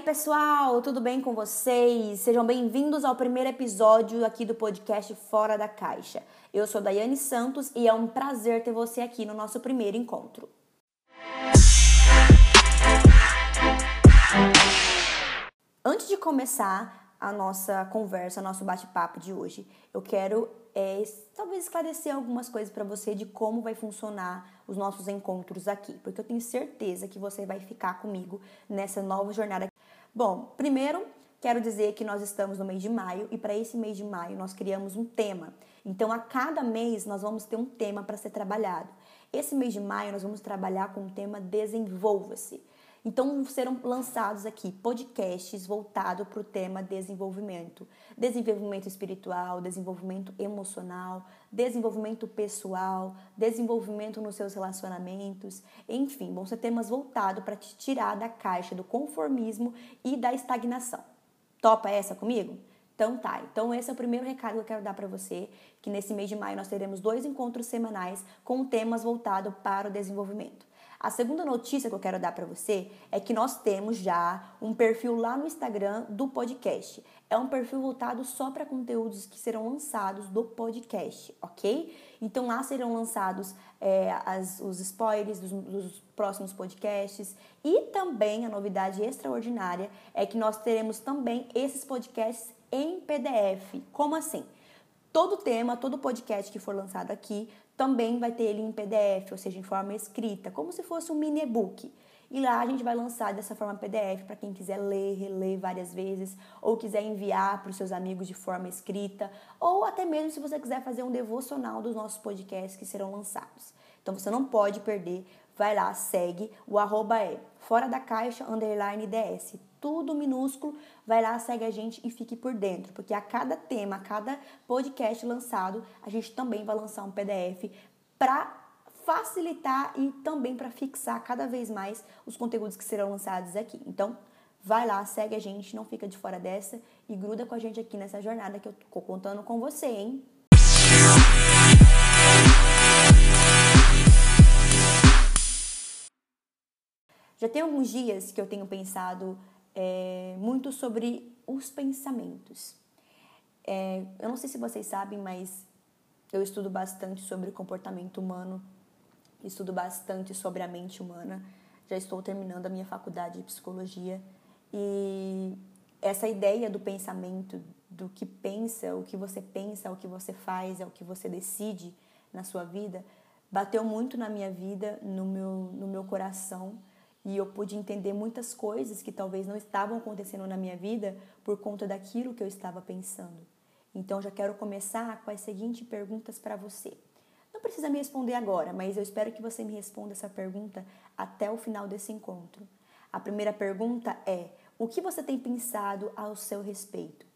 aí, pessoal, tudo bem com vocês? Sejam bem-vindos ao primeiro episódio aqui do podcast Fora da Caixa. Eu sou Daiane Santos e é um prazer ter você aqui no nosso primeiro encontro. Antes de começar a nossa conversa, nosso bate-papo de hoje, eu quero é, talvez esclarecer algumas coisas para você de como vai funcionar os nossos encontros aqui, porque eu tenho certeza que você vai ficar comigo nessa nova jornada. Bom, primeiro quero dizer que nós estamos no mês de maio e para esse mês de maio nós criamos um tema. Então, a cada mês nós vamos ter um tema para ser trabalhado. Esse mês de maio nós vamos trabalhar com o tema Desenvolva-se. Então serão lançados aqui podcasts voltados para o tema desenvolvimento, desenvolvimento espiritual, desenvolvimento emocional, desenvolvimento pessoal, desenvolvimento nos seus relacionamentos, enfim, vão ser temas voltados para te tirar da caixa do conformismo e da estagnação. Topa essa comigo? Então tá, então esse é o primeiro recado que eu quero dar para você, que nesse mês de maio nós teremos dois encontros semanais com temas voltados para o desenvolvimento. A segunda notícia que eu quero dar para você é que nós temos já um perfil lá no Instagram do podcast. É um perfil voltado só para conteúdos que serão lançados do podcast, ok? Então lá serão lançados é, as, os spoilers dos, dos próximos podcasts e também a novidade extraordinária é que nós teremos também esses podcasts em PDF. Como assim? Todo tema, todo podcast que for lançado aqui também vai ter ele em PDF, ou seja, em forma escrita, como se fosse um mini e-book. E lá a gente vai lançar dessa forma PDF para quem quiser ler, reler várias vezes, ou quiser enviar para os seus amigos de forma escrita, ou até mesmo se você quiser fazer um devocional dos nossos podcasts que serão lançados. Então você não pode perder, vai lá, segue, o arroba é fora da caixa, underline DS tudo minúsculo, vai lá, segue a gente e fique por dentro, porque a cada tema, a cada podcast lançado, a gente também vai lançar um PDF para facilitar e também para fixar cada vez mais os conteúdos que serão lançados aqui. Então, vai lá, segue a gente, não fica de fora dessa e gruda com a gente aqui nessa jornada que eu tô contando com você, hein? Já tem alguns dias que eu tenho pensado é, muito sobre os pensamentos. É, eu não sei se vocês sabem, mas eu estudo bastante sobre o comportamento humano, estudo bastante sobre a mente humana. Já estou terminando a minha faculdade de psicologia e essa ideia do pensamento, do que pensa, o que você pensa, o que você faz, é o que você decide na sua vida, bateu muito na minha vida, no meu, no meu coração e eu pude entender muitas coisas que talvez não estavam acontecendo na minha vida por conta daquilo que eu estava pensando. Então já quero começar com as seguintes perguntas para você. Não precisa me responder agora, mas eu espero que você me responda essa pergunta até o final desse encontro. A primeira pergunta é: o que você tem pensado ao seu respeito?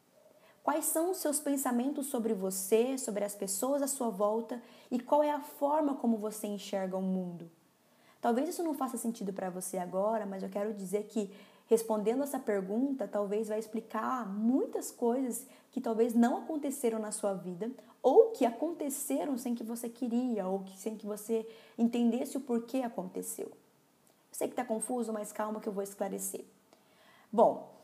Quais são os seus pensamentos sobre você, sobre as pessoas à sua volta e qual é a forma como você enxerga o mundo? Talvez isso não faça sentido para você agora, mas eu quero dizer que respondendo essa pergunta, talvez vai explicar muitas coisas que talvez não aconteceram na sua vida ou que aconteceram sem que você queria ou que, sem que você entendesse o porquê aconteceu. Eu sei que está confuso, mas calma que eu vou esclarecer. Bom,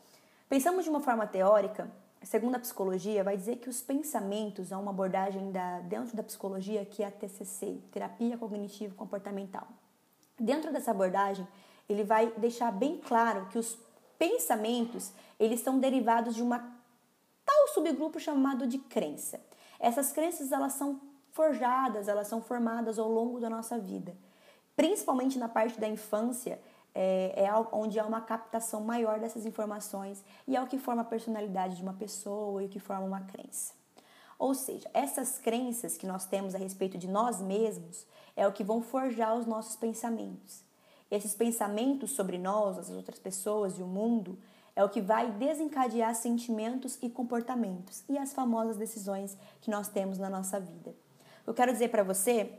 pensamos de uma forma teórica, segundo a psicologia, vai dizer que os pensamentos é uma abordagem da, dentro da psicologia que é a TCC, Terapia Cognitivo Comportamental. Dentro dessa abordagem, ele vai deixar bem claro que os pensamentos, eles são derivados de uma tal subgrupo chamado de crença. Essas crenças, elas são forjadas, elas são formadas ao longo da nossa vida. Principalmente na parte da infância, é, é onde há uma captação maior dessas informações e é o que forma a personalidade de uma pessoa e o que forma uma crença. Ou seja, essas crenças que nós temos a respeito de nós mesmos é o que vão forjar os nossos pensamentos. Esses pensamentos sobre nós, as outras pessoas e o mundo é o que vai desencadear sentimentos e comportamentos e as famosas decisões que nós temos na nossa vida. Eu quero dizer para você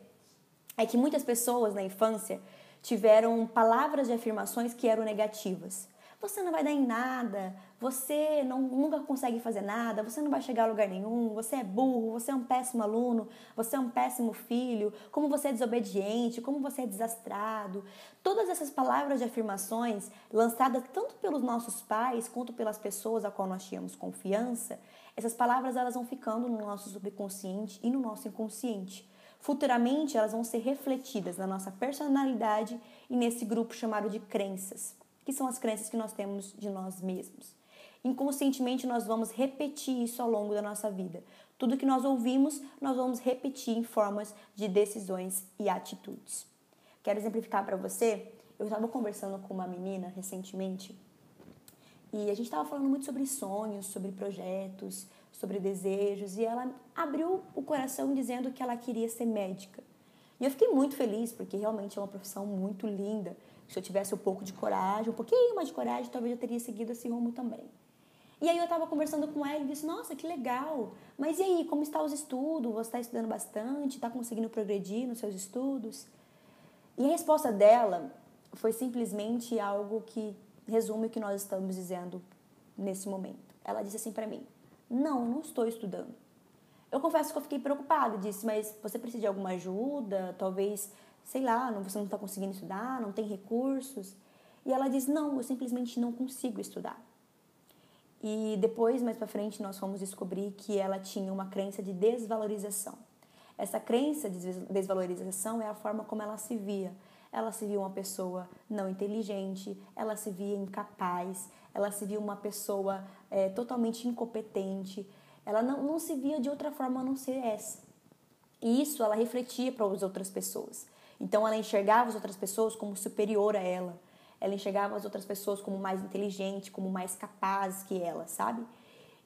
é que muitas pessoas na infância tiveram palavras de afirmações que eram negativas. Você não vai dar em nada, você não, nunca consegue fazer nada, você não vai chegar a lugar nenhum, você é burro, você é um péssimo aluno, você é um péssimo filho, como você é desobediente, como você é desastrado. Todas essas palavras de afirmações lançadas tanto pelos nossos pais quanto pelas pessoas a qual nós tínhamos confiança, essas palavras elas vão ficando no nosso subconsciente e no nosso inconsciente. Futuramente elas vão ser refletidas na nossa personalidade e nesse grupo chamado de crenças, que são as crenças que nós temos de nós mesmos. Inconscientemente nós vamos repetir isso ao longo da nossa vida. Tudo que nós ouvimos, nós vamos repetir em formas de decisões e atitudes. Quero exemplificar para você. Eu estava conversando com uma menina recentemente e a gente estava falando muito sobre sonhos, sobre projetos, sobre desejos e ela abriu o coração dizendo que ela queria ser médica. E eu fiquei muito feliz porque realmente é uma profissão muito linda. Se eu tivesse um pouco de coragem, um pouquinho mais de coragem, talvez eu teria seguido esse rumo também. E aí eu estava conversando com ela e disse, nossa, que legal. Mas e aí, como estão os estudos? Você está estudando bastante? Está conseguindo progredir nos seus estudos? E a resposta dela foi simplesmente algo que resume o que nós estamos dizendo nesse momento. Ela disse assim para mim: Não, não estou estudando. Eu confesso que eu fiquei preocupada. Disse, mas você precisa de alguma ajuda? Talvez, sei lá, você não está conseguindo estudar, não tem recursos? E ela disse: Não, eu simplesmente não consigo estudar. E depois, mais para frente, nós fomos descobrir que ela tinha uma crença de desvalorização. Essa crença de desvalorização é a forma como ela se via. Ela se via uma pessoa não inteligente, ela se via incapaz, ela se via uma pessoa é, totalmente incompetente. Ela não, não se via de outra forma a não ser essa. E isso ela refletia para as outras pessoas. Então ela enxergava as outras pessoas como superior a ela ela enxergava as outras pessoas como mais inteligentes, como mais capazes que ela, sabe?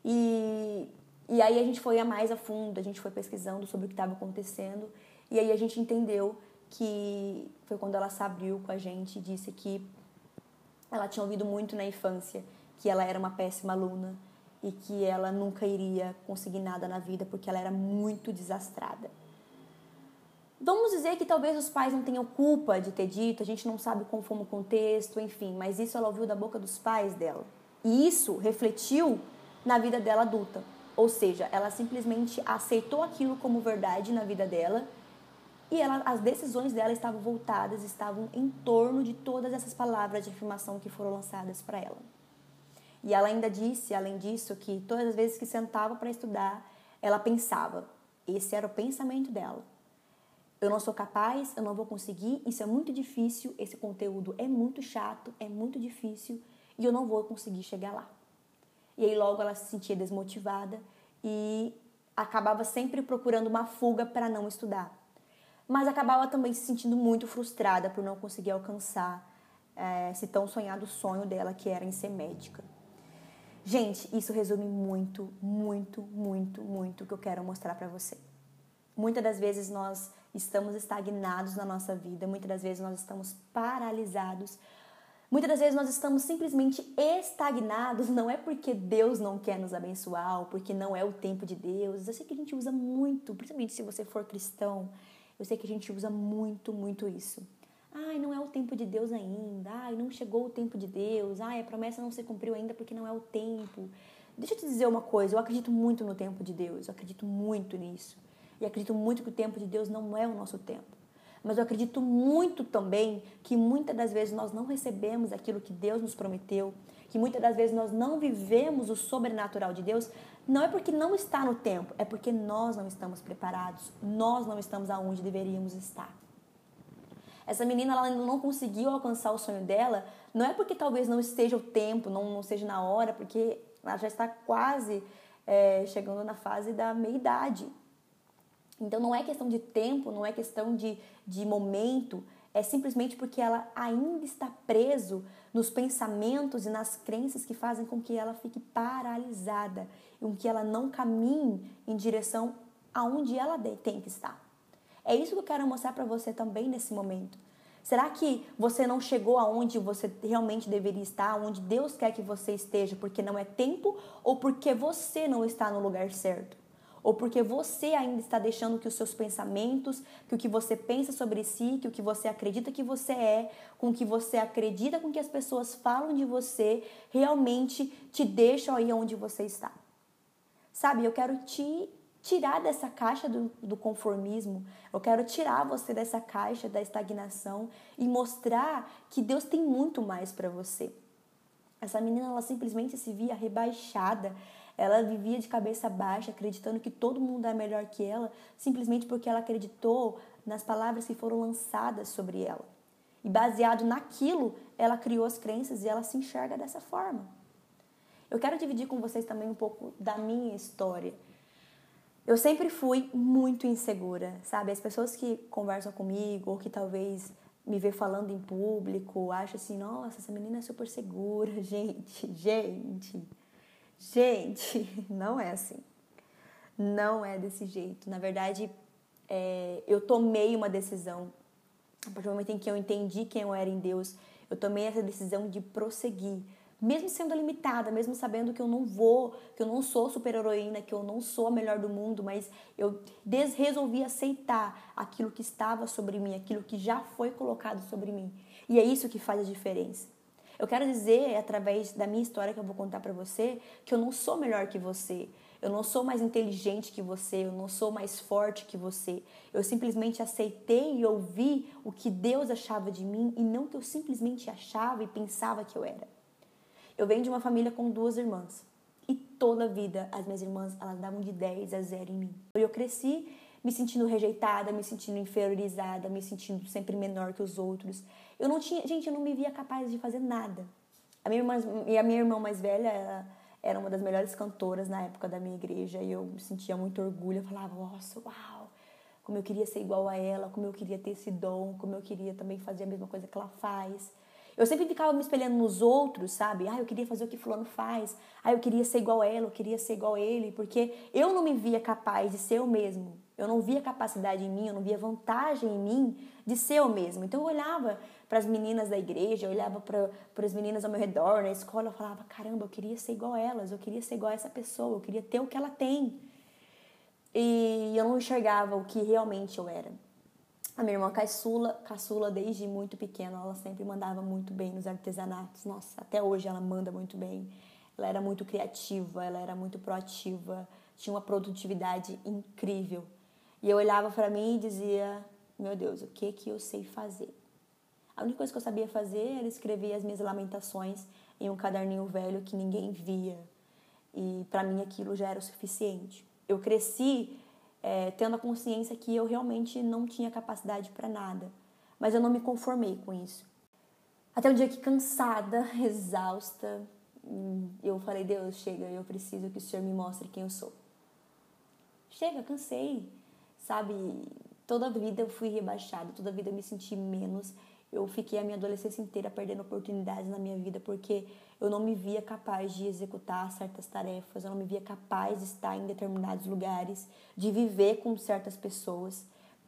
E, e aí a gente foi a mais a fundo, a gente foi pesquisando sobre o que estava acontecendo e aí a gente entendeu que foi quando ela se abriu com a gente e disse que ela tinha ouvido muito na infância que ela era uma péssima aluna e que ela nunca iria conseguir nada na vida porque ela era muito desastrada. Vamos dizer que talvez os pais não tenham culpa de ter dito, a gente não sabe como foi o contexto, enfim, mas isso ela ouviu da boca dos pais dela. E isso refletiu na vida dela adulta. Ou seja, ela simplesmente aceitou aquilo como verdade na vida dela e ela, as decisões dela estavam voltadas, estavam em torno de todas essas palavras de afirmação que foram lançadas para ela. E ela ainda disse, além disso, que todas as vezes que sentava para estudar, ela pensava. Esse era o pensamento dela eu não sou capaz, eu não vou conseguir, isso é muito difícil, esse conteúdo é muito chato, é muito difícil e eu não vou conseguir chegar lá. E aí logo ela se sentia desmotivada e acabava sempre procurando uma fuga para não estudar. Mas acabava também se sentindo muito frustrada por não conseguir alcançar é, esse tão sonhado sonho dela que era em ser médica. Gente, isso resume muito, muito, muito, muito o que eu quero mostrar para você. Muitas das vezes nós estamos estagnados na nossa vida, muitas das vezes nós estamos paralisados. Muitas das vezes nós estamos simplesmente estagnados, não é porque Deus não quer nos abençoar, ou porque não é o tempo de Deus. Eu sei que a gente usa muito, principalmente se você for cristão, eu sei que a gente usa muito, muito isso. Ai, não é o tempo de Deus ainda. Ai, não chegou o tempo de Deus. Ai, a promessa não se cumpriu ainda porque não é o tempo. Deixa eu te dizer uma coisa, eu acredito muito no tempo de Deus, eu acredito muito nisso. E acredito muito que o tempo de Deus não é o nosso tempo. Mas eu acredito muito também que muitas das vezes nós não recebemos aquilo que Deus nos prometeu, que muitas das vezes nós não vivemos o sobrenatural de Deus, não é porque não está no tempo, é porque nós não estamos preparados, nós não estamos aonde deveríamos estar. Essa menina ela não conseguiu alcançar o sonho dela, não é porque talvez não esteja o tempo, não, não seja na hora, porque ela já está quase é, chegando na fase da meia-idade. Então não é questão de tempo, não é questão de, de momento, é simplesmente porque ela ainda está preso nos pensamentos e nas crenças que fazem com que ela fique paralisada e com que ela não caminhe em direção aonde ela tem que estar. É isso que eu quero mostrar para você também nesse momento. Será que você não chegou aonde você realmente deveria estar, onde Deus quer que você esteja, porque não é tempo ou porque você não está no lugar certo? Ou porque você ainda está deixando que os seus pensamentos, que o que você pensa sobre si, que o que você acredita que você é, com o que você acredita com que as pessoas falam de você, realmente te deixam aí onde você está. Sabe, eu quero te tirar dessa caixa do, do conformismo, eu quero tirar você dessa caixa da estagnação e mostrar que Deus tem muito mais para você. Essa menina, ela simplesmente se via rebaixada, ela vivia de cabeça baixa, acreditando que todo mundo é melhor que ela, simplesmente porque ela acreditou nas palavras que foram lançadas sobre ela. E baseado naquilo, ela criou as crenças e ela se enxerga dessa forma. Eu quero dividir com vocês também um pouco da minha história. Eu sempre fui muito insegura, sabe? As pessoas que conversam comigo ou que talvez me vê falando em público, acham assim, nossa, essa menina é super segura, gente, gente, gente, não é assim. Não é desse jeito. Na verdade, é, eu tomei uma decisão. A partir do momento em que eu entendi quem eu era em Deus, eu tomei essa decisão de prosseguir mesmo sendo limitada, mesmo sabendo que eu não vou, que eu não sou super-heroína, que eu não sou a melhor do mundo, mas eu resolvi aceitar aquilo que estava sobre mim, aquilo que já foi colocado sobre mim. E é isso que faz a diferença. Eu quero dizer, através da minha história que eu vou contar para você, que eu não sou melhor que você. Eu não sou mais inteligente que você, eu não sou mais forte que você. Eu simplesmente aceitei e ouvi o que Deus achava de mim e não que eu simplesmente achava e pensava que eu era. Eu venho de uma família com duas irmãs. E toda a vida as minhas irmãs, elas davam de 10 a 0 em mim. Eu cresci me sentindo rejeitada, me sentindo inferiorizada, me sentindo sempre menor que os outros. Eu não tinha, gente, eu não me via capaz de fazer nada. A minha irmã, e a minha irmã mais velha, ela era uma das melhores cantoras na época da minha igreja e eu sentia muito orgulho. Eu falava, nossa, uau, como eu queria ser igual a ela, como eu queria ter esse dom, como eu queria também fazer a mesma coisa que ela faz. Eu sempre ficava me espelhando nos outros, sabe? Ah, eu queria fazer o que fulano faz. Ah, eu queria ser igual a ela, eu queria ser igual a ele, porque eu não me via capaz de ser eu mesmo. Eu não via capacidade em mim, eu não via vantagem em mim de ser eu mesmo. Então eu olhava para as meninas da igreja, eu olhava para as meninas ao meu redor, na escola, eu falava: caramba, eu queria ser igual a elas, eu queria ser igual a essa pessoa, eu queria ter o que ela tem. E eu não enxergava o que realmente eu era. A minha irmã caçula, caçula desde muito pequena, ela sempre mandava muito bem nos artesanatos. Nossa, até hoje ela manda muito bem. Ela era muito criativa, ela era muito proativa, tinha uma produtividade incrível. E eu olhava para mim e dizia: "Meu Deus, o que que eu sei fazer?" A única coisa que eu sabia fazer era escrever as minhas lamentações em um caderninho velho que ninguém via. E para mim aquilo já era o suficiente. Eu cresci é, tendo a consciência que eu realmente não tinha capacidade para nada. Mas eu não me conformei com isso. Até o dia que, cansada, exausta, eu falei: Deus, chega, eu preciso que o Senhor me mostre quem eu sou. Chega, cansei, sabe? Toda a vida eu fui rebaixada, toda a vida eu me senti menos eu fiquei a minha adolescência inteira perdendo oportunidades na minha vida porque eu não me via capaz de executar certas tarefas, eu não me via capaz de estar em determinados lugares, de viver com certas pessoas.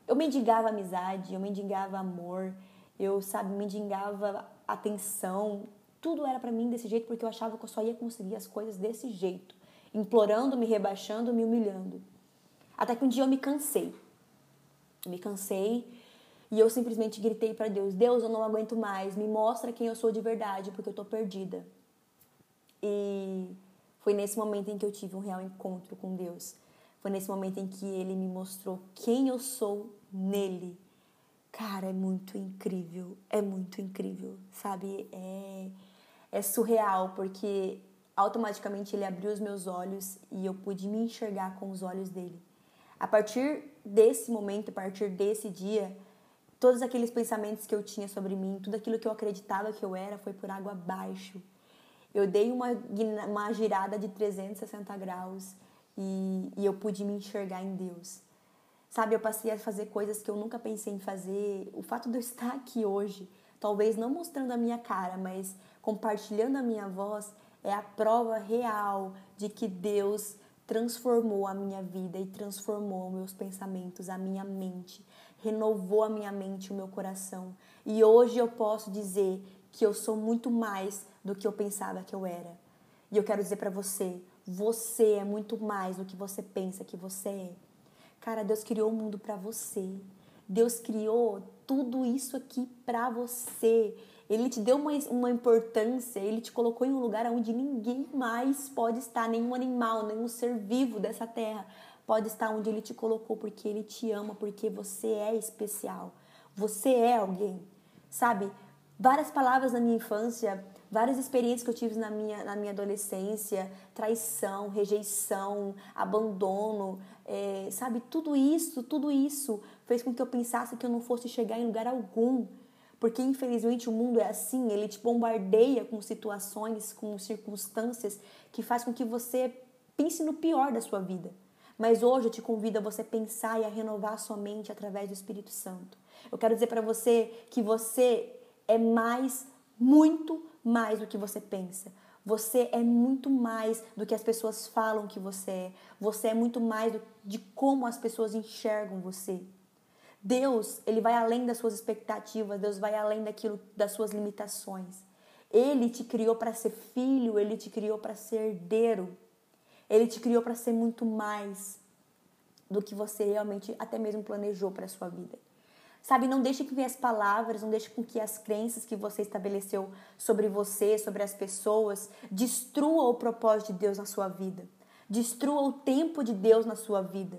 Eu mendigava amizade, eu mendigava amor, eu, sabe, mendigava atenção. Tudo era para mim desse jeito porque eu achava que eu só ia conseguir as coisas desse jeito, implorando, me rebaixando, me humilhando. Até que um dia eu me cansei. Eu me cansei e eu simplesmente gritei para Deus: Deus, eu não aguento mais, me mostra quem eu sou de verdade, porque eu tô perdida. E foi nesse momento em que eu tive um real encontro com Deus. Foi nesse momento em que ele me mostrou quem eu sou nele. Cara, é muito incrível, é muito incrível, sabe? É, é surreal, porque automaticamente ele abriu os meus olhos e eu pude me enxergar com os olhos dele. A partir desse momento, a partir desse dia, Todos aqueles pensamentos que eu tinha sobre mim, tudo aquilo que eu acreditava que eu era, foi por água abaixo. Eu dei uma, uma girada de 360 graus e, e eu pude me enxergar em Deus. Sabe, eu passei a fazer coisas que eu nunca pensei em fazer. O fato de eu estar aqui hoje, talvez não mostrando a minha cara, mas compartilhando a minha voz, é a prova real de que Deus transformou a minha vida e transformou meus pensamentos, a minha mente renovou a minha mente, o meu coração. E hoje eu posso dizer que eu sou muito mais do que eu pensava que eu era. E eu quero dizer para você, Você é muito mais do que você pensa que você é. Cara, Deus criou o mundo para você. Deus criou tudo isso aqui para você. Ele te deu uma, uma importância, ele te colocou em um lugar onde ninguém mais pode estar, nenhum animal, nenhum ser vivo dessa terra pode estar onde ele te colocou, porque ele te ama, porque você é especial. Você é alguém, sabe? Várias palavras na minha infância, várias experiências que eu tive na minha, na minha adolescência, traição, rejeição, abandono, é, sabe? Tudo isso, tudo isso fez com que eu pensasse que eu não fosse chegar em lugar algum. Porque infelizmente o mundo é assim, ele te bombardeia com situações, com circunstâncias que faz com que você pense no pior da sua vida. Mas hoje eu te convido a você pensar e a renovar a sua mente através do Espírito Santo. Eu quero dizer para você que você é mais, muito mais do que você pensa. Você é muito mais do que as pessoas falam que você é. Você é muito mais de como as pessoas enxergam você. Deus, ele vai além das suas expectativas, Deus vai além daquilo das suas limitações. Ele te criou para ser filho, ele te criou para ser herdeiro. Ele te criou para ser muito mais do que você realmente até mesmo planejou para sua vida. Sabe, não deixe que as palavras, não deixe com que as crenças que você estabeleceu sobre você, sobre as pessoas, destrua o propósito de Deus na sua vida. Destrua o tempo de Deus na sua vida.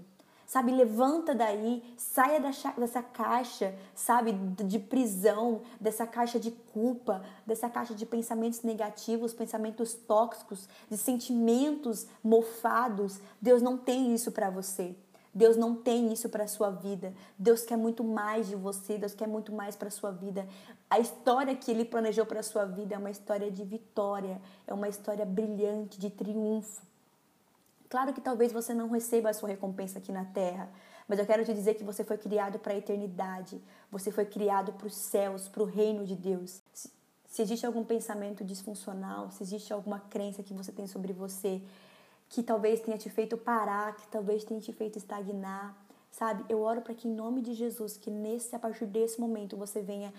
Sabe, levanta daí, saia dessa caixa, sabe, de prisão, dessa caixa de culpa, dessa caixa de pensamentos negativos, pensamentos tóxicos, de sentimentos mofados. Deus não tem isso para você. Deus não tem isso para sua vida. Deus quer muito mais de você, Deus quer muito mais para sua vida. A história que ele planejou para sua vida é uma história de vitória, é uma história brilhante, de triunfo. Claro que talvez você não receba a sua recompensa aqui na terra, mas eu quero te dizer que você foi criado para a eternidade. Você foi criado para os céus, para o reino de Deus. Se, se existe algum pensamento disfuncional, se existe alguma crença que você tem sobre você, que talvez tenha te feito parar, que talvez tenha te feito estagnar, sabe? Eu oro para que em nome de Jesus, que nesse a partir desse momento você venha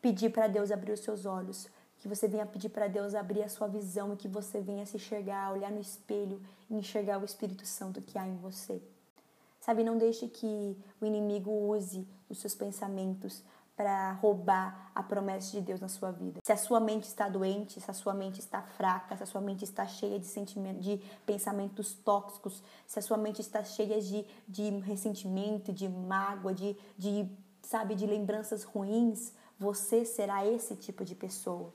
pedir para Deus abrir os seus olhos, que você venha pedir para Deus abrir a sua visão e que você venha se enxergar, olhar no espelho e enxergar o Espírito Santo que há em você. Sabe, não deixe que o inimigo use os seus pensamentos para roubar a promessa de Deus na sua vida. Se a sua mente está doente, se a sua mente está fraca, se a sua mente está cheia de sentimentos, de pensamentos tóxicos, se a sua mente está cheia de, de ressentimento, de mágoa, de, de sabe, de lembranças ruins, você será esse tipo de pessoa.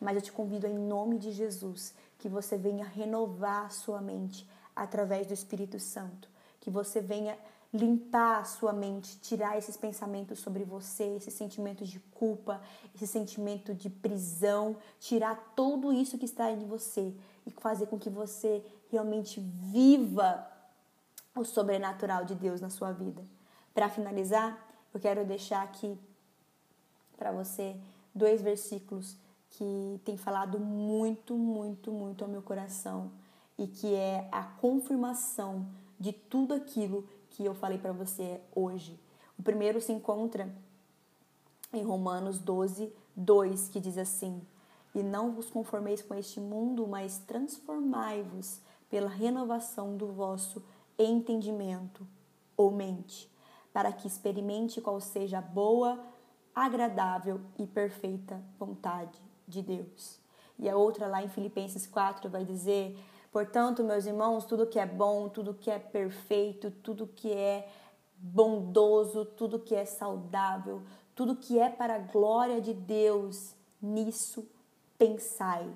Mas eu te convido em nome de Jesus que você venha renovar a sua mente através do Espírito Santo, que você venha limpar a sua mente, tirar esses pensamentos sobre você, esses sentimentos de culpa, esse sentimento de prisão, tirar tudo isso que está em você e fazer com que você realmente viva o sobrenatural de Deus na sua vida. Para finalizar, eu quero deixar aqui para você dois versículos que tem falado muito, muito, muito ao meu coração e que é a confirmação de tudo aquilo que eu falei para você hoje. O primeiro se encontra em Romanos 12, 2, que diz assim: E não vos conformeis com este mundo, mas transformai-vos pela renovação do vosso entendimento ou mente, para que experimente qual seja a boa, agradável e perfeita vontade de Deus. E a outra lá em Filipenses 4 vai dizer Portanto, meus irmãos, tudo que é bom, tudo que é perfeito, tudo que é bondoso, tudo que é saudável, tudo que é para a glória de Deus, nisso pensai.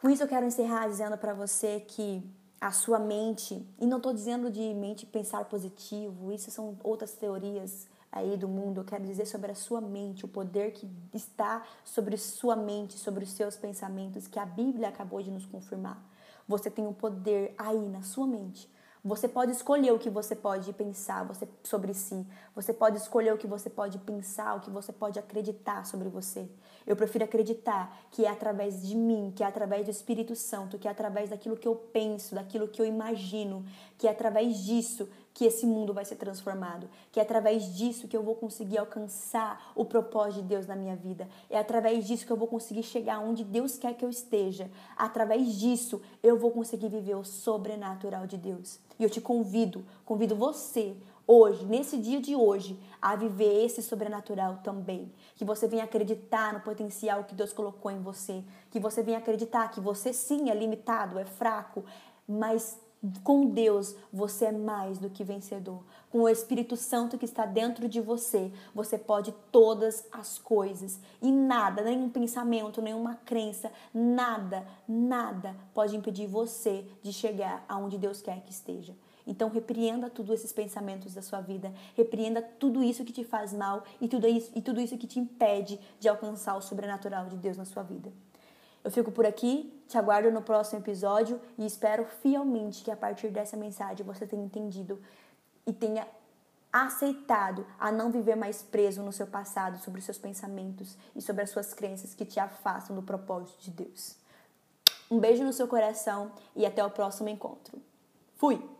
Com isso eu quero encerrar dizendo para você que a sua mente, e não estou dizendo de mente pensar positivo, isso são outras teorias aí do mundo, eu quero dizer sobre a sua mente, o poder que está sobre sua mente, sobre os seus pensamentos, que a Bíblia acabou de nos confirmar. Você tem um poder aí na sua mente. Você pode escolher o que você pode pensar você, sobre si. Você pode escolher o que você pode pensar, o que você pode acreditar sobre você. Eu prefiro acreditar que é através de mim, que é através do Espírito Santo, que é através daquilo que eu penso, daquilo que eu imagino, que é através disso que esse mundo vai ser transformado, que é através disso que eu vou conseguir alcançar o propósito de Deus na minha vida. É através disso que eu vou conseguir chegar onde Deus quer que eu esteja. Através disso eu vou conseguir viver o sobrenatural de Deus. E eu te convido, convido você hoje, nesse dia de hoje, a viver esse sobrenatural também. Que você venha acreditar no potencial que Deus colocou em você. Que você venha acreditar que você sim é limitado, é fraco, mas com Deus você é mais do que vencedor. Com o Espírito Santo que está dentro de você, você pode todas as coisas. E nada, nenhum pensamento, nenhuma crença, nada, nada pode impedir você de chegar aonde Deus quer que esteja. Então repreenda tudo esses pensamentos da sua vida, repreenda tudo isso que te faz mal e tudo isso, e tudo isso que te impede de alcançar o sobrenatural de Deus na sua vida. Eu fico por aqui, te aguardo no próximo episódio e espero fielmente que a partir dessa mensagem você tenha entendido e tenha aceitado a não viver mais preso no seu passado, sobre os seus pensamentos e sobre as suas crenças que te afastam do propósito de Deus. Um beijo no seu coração e até o próximo encontro. Fui!